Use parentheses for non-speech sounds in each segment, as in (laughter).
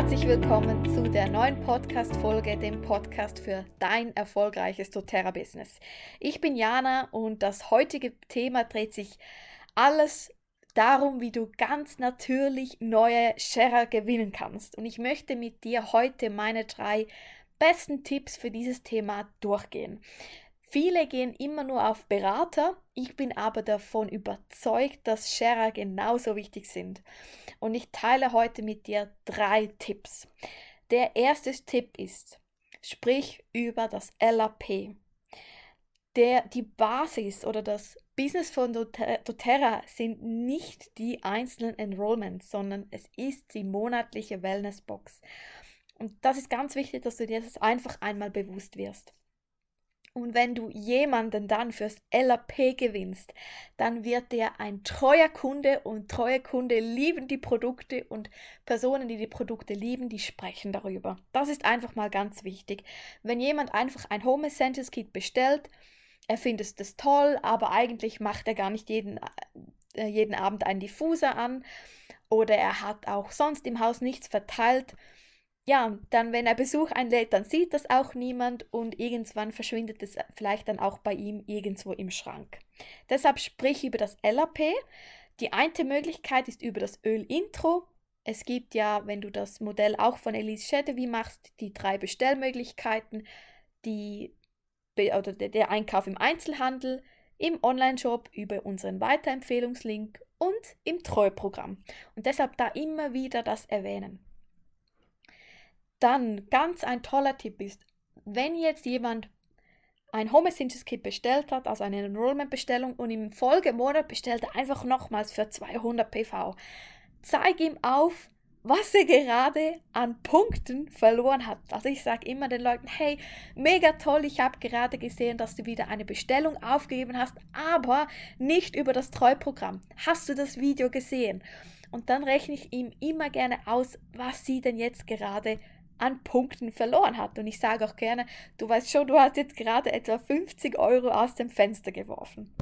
herzlich willkommen zu der neuen Podcast-Folge, dem Podcast für dein erfolgreiches doTERRA-Business. Ich bin Jana und das heutige Thema dreht sich alles darum, wie du ganz natürlich neue Sharer gewinnen kannst. Und ich möchte mit dir heute meine drei besten Tipps für dieses Thema durchgehen. Viele gehen immer nur auf Berater, ich bin aber davon überzeugt, dass Sharer genauso wichtig sind. Und ich teile heute mit dir drei Tipps. Der erste Tipp ist, sprich über das LAP. Der, die Basis oder das Business von doTERRA sind nicht die einzelnen Enrollments, sondern es ist die monatliche Wellnessbox. Und das ist ganz wichtig, dass du dir das einfach einmal bewusst wirst. Und wenn du jemanden dann fürs LAP gewinnst, dann wird der ein treuer Kunde und treue Kunde lieben die Produkte und Personen, die die Produkte lieben, die sprechen darüber. Das ist einfach mal ganz wichtig. Wenn jemand einfach ein Home Essentials Kit bestellt, er findet es toll, aber eigentlich macht er gar nicht jeden, äh, jeden Abend einen Diffuser an oder er hat auch sonst im Haus nichts verteilt, ja, dann, wenn er Besuch einlädt, dann sieht das auch niemand und irgendwann verschwindet es vielleicht dann auch bei ihm irgendwo im Schrank. Deshalb sprich über das LAP. Die eine Möglichkeit ist über das Öl-Intro. Es gibt ja, wenn du das Modell auch von Elise Chedevi machst, die drei Bestellmöglichkeiten, die, oder der Einkauf im Einzelhandel, im Online-Shop über unseren Weiterempfehlungslink und im Treuprogramm. Und deshalb da immer wieder das erwähnen. Dann ganz ein toller Tipp ist, wenn jetzt jemand ein Home Essentials Kit bestellt hat, also eine Enrollment-Bestellung und im Folgemonat bestellt er einfach nochmals für 200 PV. Zeig ihm auf, was er gerade an Punkten verloren hat. Also ich sage immer den Leuten, hey, mega toll, ich habe gerade gesehen, dass du wieder eine Bestellung aufgegeben hast, aber nicht über das Treuprogramm. Hast du das Video gesehen? Und dann rechne ich ihm immer gerne aus, was sie denn jetzt gerade an Punkten verloren hat. Und ich sage auch gerne, du weißt schon, du hast jetzt gerade etwa 50 Euro aus dem Fenster geworfen.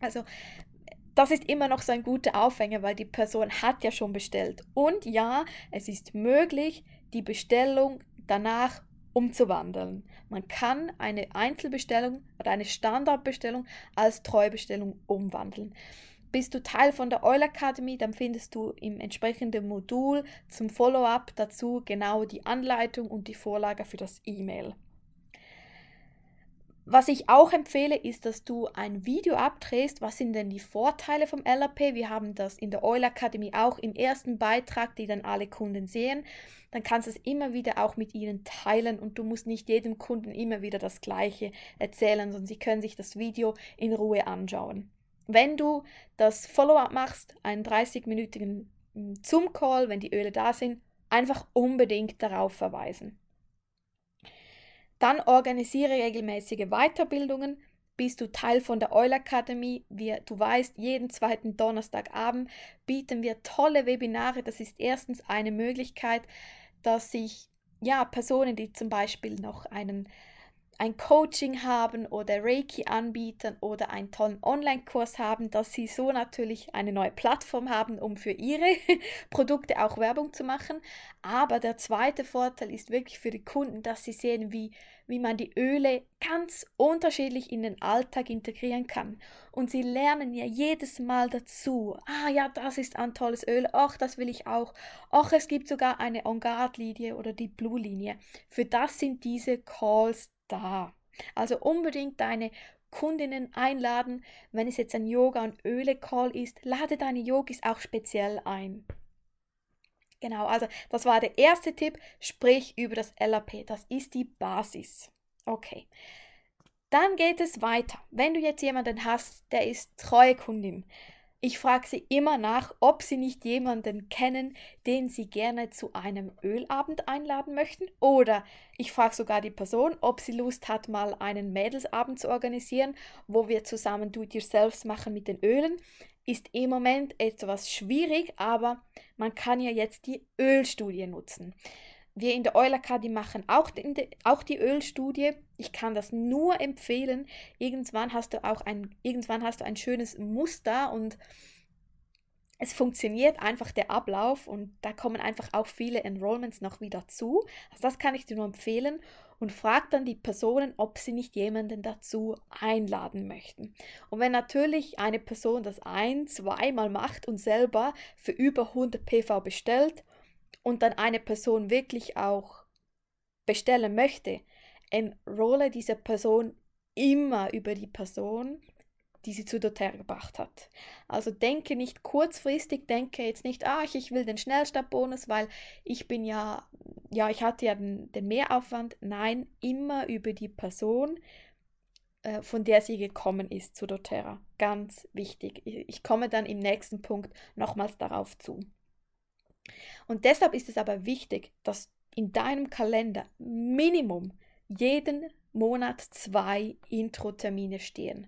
Also das ist immer noch so ein guter Aufhänger, weil die Person hat ja schon bestellt. Und ja, es ist möglich, die Bestellung danach umzuwandeln. Man kann eine Einzelbestellung oder eine Standardbestellung als Treubestellung umwandeln. Bist du Teil von der Oil Academy, dann findest du im entsprechenden Modul zum Follow-up dazu genau die Anleitung und die Vorlage für das E-Mail. Was ich auch empfehle, ist, dass du ein Video abdrehst. Was sind denn die Vorteile vom LAP? Wir haben das in der Oil Academy auch im ersten Beitrag, die dann alle Kunden sehen. Dann kannst du es immer wieder auch mit ihnen teilen und du musst nicht jedem Kunden immer wieder das Gleiche erzählen, sondern sie können sich das Video in Ruhe anschauen. Wenn du das Follow-up machst, einen 30-minütigen hm, Zoom-Call, wenn die Öle da sind, einfach unbedingt darauf verweisen. Dann organisiere regelmäßige Weiterbildungen. Bist du Teil von der Oil Academy? Wir, du weißt, jeden zweiten Donnerstagabend bieten wir tolle Webinare. Das ist erstens eine Möglichkeit, dass sich ja, Personen, die zum Beispiel noch einen ein Coaching haben oder Reiki anbieten oder einen tollen Online-Kurs haben, dass sie so natürlich eine neue Plattform haben, um für ihre (laughs) Produkte auch Werbung zu machen. Aber der zweite Vorteil ist wirklich für die Kunden, dass sie sehen, wie, wie man die Öle ganz unterschiedlich in den Alltag integrieren kann. Und sie lernen ja jedes Mal dazu. Ah ja, das ist ein tolles Öl. Ach, das will ich auch. Ach, es gibt sogar eine On-Guard-Linie oder die Blue-Linie. Für das sind diese Calls da. Also unbedingt deine Kundinnen einladen. Wenn es jetzt ein Yoga- und Öle-Call ist, lade deine Yogis auch speziell ein. Genau, also das war der erste Tipp. Sprich über das LAP. Das ist die Basis. Okay. Dann geht es weiter. Wenn du jetzt jemanden hast, der ist treue Kundin, ich frage sie immer nach, ob sie nicht jemanden kennen, den sie gerne zu einem Ölabend einladen möchten. Oder ich frage sogar die Person, ob sie Lust hat, mal einen Mädelsabend zu organisieren, wo wir zusammen Do-it-yourselfs machen mit den Ölen. Ist im Moment etwas schwierig, aber man kann ja jetzt die Ölstudie nutzen. Wir in der Oil Academy machen auch die, auch die Ölstudie. Ich kann das nur empfehlen. Irgendwann hast du auch ein, irgendwann hast du ein schönes Muster und es funktioniert einfach der Ablauf und da kommen einfach auch viele Enrollments noch wieder zu. Also das kann ich dir nur empfehlen und frag dann die Personen, ob sie nicht jemanden dazu einladen möchten. Und wenn natürlich eine Person das ein, zweimal macht und selber für über 100 PV bestellt und dann eine Person wirklich auch bestellen möchte, enrolle diese Person immer über die Person, die sie zu doTERRA gebracht hat. Also denke nicht kurzfristig, denke jetzt nicht, ah, ich will den Schnellstartbonus, weil ich bin ja, ja, ich hatte ja den, den Mehraufwand. Nein, immer über die Person, äh, von der sie gekommen ist zu doTERRA. Ganz wichtig. Ich, ich komme dann im nächsten Punkt nochmals darauf zu. Und deshalb ist es aber wichtig, dass in deinem Kalender Minimum jeden Monat zwei Intro-Termine stehen.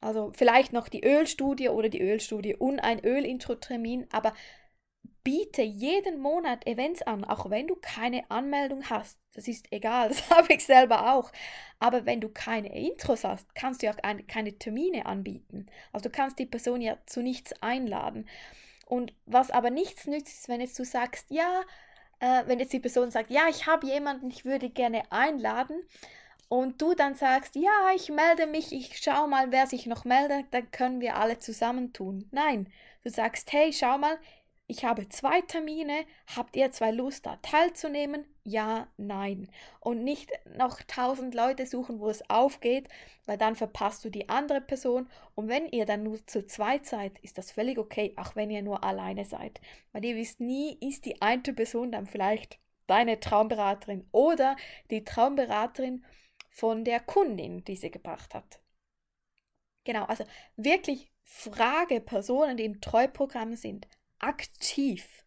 Also vielleicht noch die Ölstudie oder die Ölstudie und ein Ölintro-Termin, aber biete jeden Monat Events an, auch wenn du keine Anmeldung hast. Das ist egal, (laughs) das habe ich selber auch. Aber wenn du keine Intros hast, kannst du ja keine Termine anbieten. Also du kannst die Person ja zu nichts einladen. Und was aber nichts nützt, ist, wenn jetzt du sagst, ja, äh, wenn jetzt die Person sagt, ja, ich habe jemanden, ich würde gerne einladen, und du dann sagst, ja, ich melde mich, ich schau mal, wer sich noch meldet, dann können wir alle zusammentun. Nein, du sagst, hey, schau mal, ich habe zwei Termine, habt ihr zwei Lust, da teilzunehmen? Ja, nein. Und nicht noch tausend Leute suchen, wo es aufgeht, weil dann verpasst du die andere Person. Und wenn ihr dann nur zu zweit seid, ist das völlig okay, auch wenn ihr nur alleine seid. Weil ihr wisst nie, ist die eine Person dann vielleicht deine Traumberaterin oder die Traumberaterin von der Kundin, die sie gebracht hat. Genau, also wirklich frage Personen, die im Treuprogramm sind, aktiv,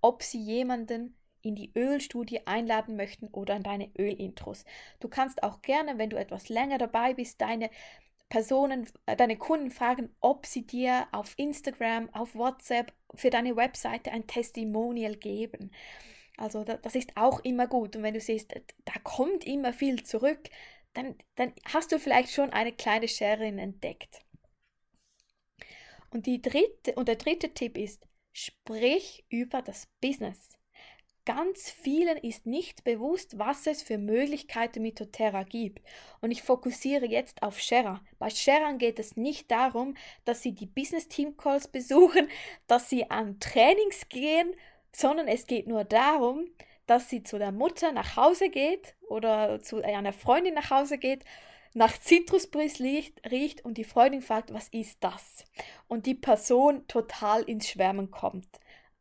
ob sie jemanden in die Ölstudie einladen möchten oder in deine Ölintros. Du kannst auch gerne, wenn du etwas länger dabei bist, deine Personen, äh, deine Kunden fragen, ob sie dir auf Instagram, auf WhatsApp für deine Webseite ein Testimonial geben. Also das ist auch immer gut. Und wenn du siehst, da kommt immer viel zurück, dann, dann hast du vielleicht schon eine kleine Sharerin entdeckt. Und, die dritte, und der dritte Tipp ist, sprich über das Business. Ganz vielen ist nicht bewusst, was es für Möglichkeiten mit doTERRA gibt. Und ich fokussiere jetzt auf Shera. Bei Sharon geht es nicht darum, dass sie die Business Team Calls (laughs) besuchen, dass sie an Trainings gehen sondern es geht nur darum, dass sie zu der Mutter nach Hause geht oder zu einer Freundin nach Hause geht, nach Zitrusbris riecht und die Freundin fragt, was ist das? Und die Person total ins Schwärmen kommt.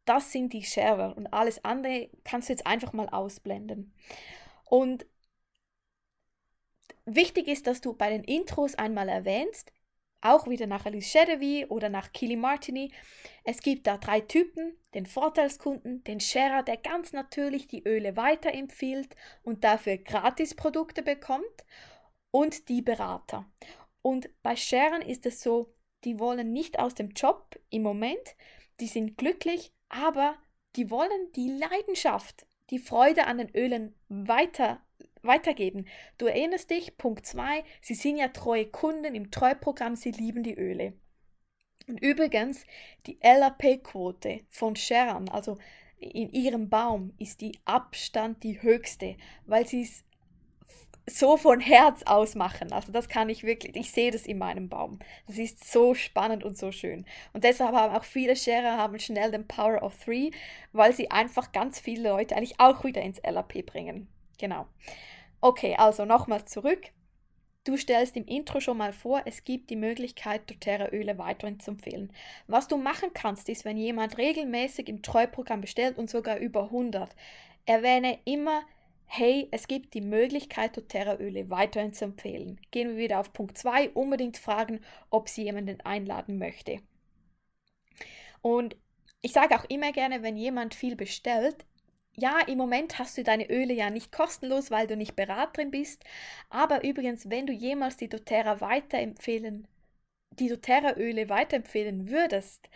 Das sind die Sharer und alles andere kannst du jetzt einfach mal ausblenden. Und wichtig ist, dass du bei den Intros einmal erwähnst, auch wieder nach Alice Chedevi oder nach Kili Martini. Es gibt da drei Typen, den Vorteilskunden, den Sharer, der ganz natürlich die Öle weiterempfiehlt und dafür Gratisprodukte bekommt und die Berater. Und bei Sharern ist es so, die wollen nicht aus dem Job im Moment, die sind glücklich, aber die wollen die Leidenschaft, die Freude an den Ölen weiter weitergeben. Du erinnerst dich, Punkt 2, sie sind ja treue Kunden im Treuprogramm, sie lieben die Öle. Und übrigens, die LAP-Quote von Sharon, also in ihrem Baum, ist die Abstand die höchste, weil sie es so von Herz aus machen. Also das kann ich wirklich, ich sehe das in meinem Baum. Das ist so spannend und so schön. Und deshalb haben auch viele Sharer haben schnell den Power of Three, weil sie einfach ganz viele Leute eigentlich auch wieder ins LAP bringen. Genau. Okay, also nochmal zurück. Du stellst im Intro schon mal vor, es gibt die Möglichkeit, doTERRA-Öle weiterhin zu empfehlen. Was du machen kannst, ist, wenn jemand regelmäßig im Treuprogramm bestellt und sogar über 100, erwähne immer, hey, es gibt die Möglichkeit, doTERRA-Öle weiterhin zu empfehlen. Gehen wir wieder auf Punkt 2, unbedingt fragen, ob sie jemanden einladen möchte. Und ich sage auch immer gerne, wenn jemand viel bestellt, ja, im Moment hast du deine Öle ja nicht kostenlos, weil du nicht Beraterin bist. Aber übrigens, wenn du jemals die doTERRA weiterempfehlen, die doTERRA-Öle weiterempfehlen würdest,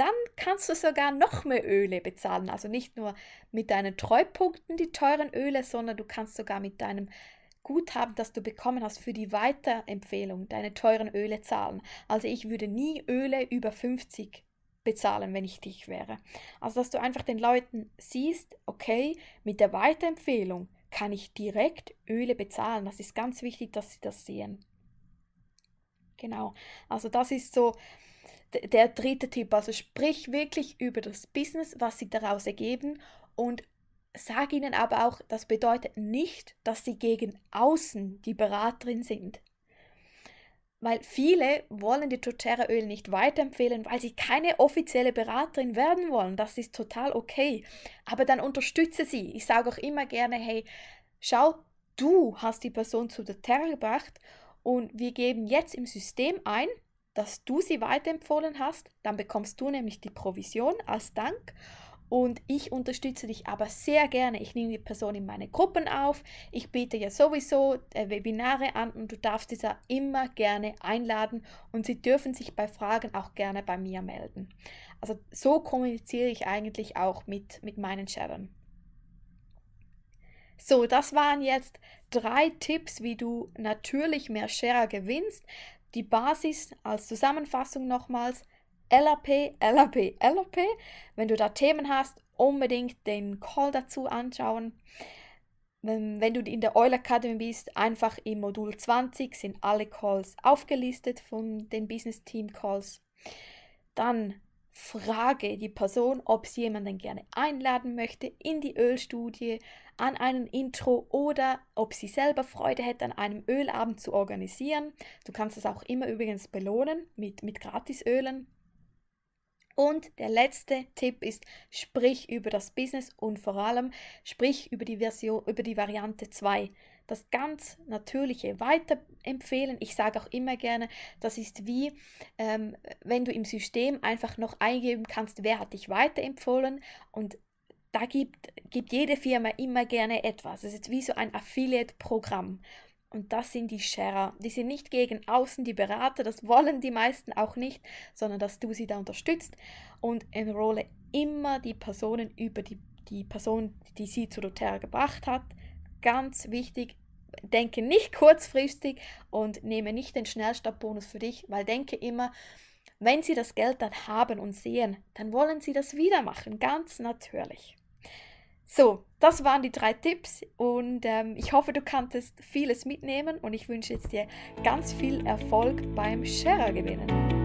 dann kannst du sogar noch mehr Öle bezahlen. Also nicht nur mit deinen Treupunkten die teuren Öle, sondern du kannst sogar mit deinem Guthaben, das du bekommen hast für die Weiterempfehlung, deine teuren Öle zahlen. Also ich würde nie Öle über 50 bezahlen, wenn ich dich wäre. Also, dass du einfach den Leuten siehst, okay, mit der Weiterempfehlung kann ich direkt Öle bezahlen. Das ist ganz wichtig, dass sie das sehen. Genau. Also, das ist so der dritte Tipp. Also, sprich wirklich über das Business, was sie daraus ergeben und sag ihnen aber auch, das bedeutet nicht, dass sie gegen außen die Beraterin sind. Weil viele wollen die doTERRA Öl nicht weiterempfehlen, weil sie keine offizielle Beraterin werden wollen. Das ist total okay. Aber dann unterstütze sie. Ich sage auch immer gerne, hey, schau, du hast die Person zu doTERRA gebracht und wir geben jetzt im System ein, dass du sie weiterempfohlen hast. Dann bekommst du nämlich die Provision als Dank und ich unterstütze dich aber sehr gerne. Ich nehme die Person in meine Gruppen auf. Ich biete ja sowieso äh, Webinare an und du darfst diese immer gerne einladen und sie dürfen sich bei Fragen auch gerne bei mir melden. Also so kommuniziere ich eigentlich auch mit, mit meinen Sharern. So, das waren jetzt drei Tipps, wie du natürlich mehr Share gewinnst. Die Basis als Zusammenfassung nochmals. LAP, LAP, LAP. Wenn du da Themen hast, unbedingt den Call dazu anschauen. Wenn du in der Oil Academy bist, einfach im Modul 20 sind alle Calls aufgelistet von den Business Team Calls. Dann frage die Person, ob sie jemanden gerne einladen möchte in die Ölstudie, an einen Intro oder ob sie selber Freude hätte, an einem Ölabend zu organisieren. Du kannst das auch immer übrigens belohnen mit, mit Gratisölen. Und der letzte Tipp ist, sprich über das Business und vor allem sprich über die Version, über die Variante 2. Das ganz natürliche Weiterempfehlen. Ich sage auch immer gerne, das ist wie, ähm, wenn du im System einfach noch eingeben kannst, wer hat dich weiterempfohlen und da gibt, gibt jede Firma immer gerne etwas. Es ist wie so ein Affiliate-Programm. Und das sind die Sharer. Die sind nicht gegen außen die Berater, das wollen die meisten auch nicht, sondern dass du sie da unterstützt und enrolle immer die Personen über die, die Person, die sie zu doTERRA gebracht hat. Ganz wichtig, denke nicht kurzfristig und nehme nicht den Schnellstartbonus für dich, weil denke immer, wenn sie das Geld dann haben und sehen, dann wollen sie das wieder machen, ganz natürlich. So, das waren die drei Tipps und ähm, ich hoffe, du kanntest vieles mitnehmen und ich wünsche jetzt dir ganz viel Erfolg beim Share gewinnen.